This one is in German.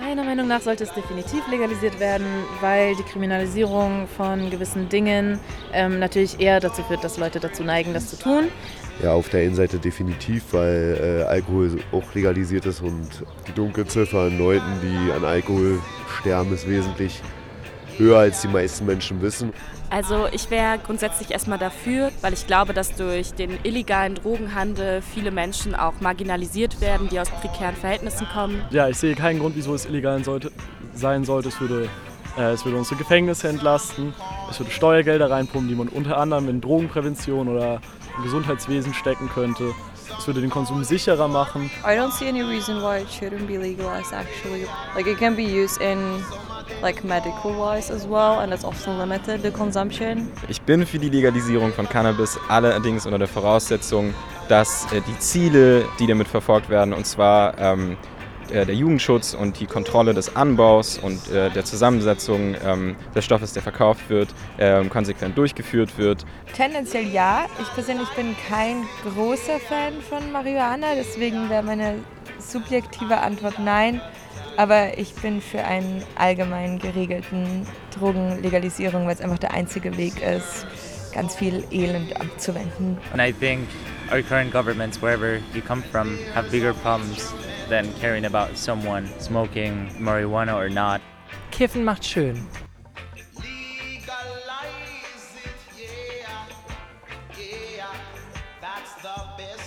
Meiner Meinung nach sollte es definitiv legalisiert werden, weil die Kriminalisierung von gewissen Dingen ähm, natürlich eher dazu führt, dass Leute dazu neigen, das zu tun. Ja, auf der einen Seite definitiv, weil äh, Alkohol auch legalisiert ist und die Dunkelziffer an Leuten, die an Alkohol sterben, ist wesentlich höher, als die meisten Menschen wissen. Also ich wäre grundsätzlich erstmal dafür, weil ich glaube, dass durch den illegalen Drogenhandel viele Menschen auch marginalisiert werden, die aus prekären Verhältnissen kommen. Ja, ich sehe keinen Grund, wieso es illegal sollte, sein sollte. Es würde, äh, es würde unsere Gefängnisse entlasten, es würde Steuergelder reinpumpen, die man unter anderem in Drogenprävention oder im Gesundheitswesen stecken könnte. Es würde den Konsum sicherer machen. I don't see any reason why it shouldn't be legalized actually. Like it can be used in like medical wise as well and it's also limited the consumption. Ich bin für die Legalisierung von Cannabis, allerdings unter der Voraussetzung, dass äh, die Ziele, die damit verfolgt werden, und zwar ähm, äh, der Jugendschutz und die Kontrolle des Anbaus und äh, der Zusammensetzung ähm, des Stoffes, der verkauft wird, ähm, konsequent durchgeführt wird. Tendenziell ja. Ich persönlich bin kein großer Fan von Marihuana, deswegen wäre meine subjektive Antwort nein. Aber ich bin für einen allgemein geregelten Drogenlegalisierung, weil es einfach der einzige Weg ist, ganz viel Elend abzuwenden. And I think our current governments, wherever you come from, have bigger problems than caring about someone smoking marijuana or not. Kiffen macht schön. Legalize it, yeah, yeah, that's the best.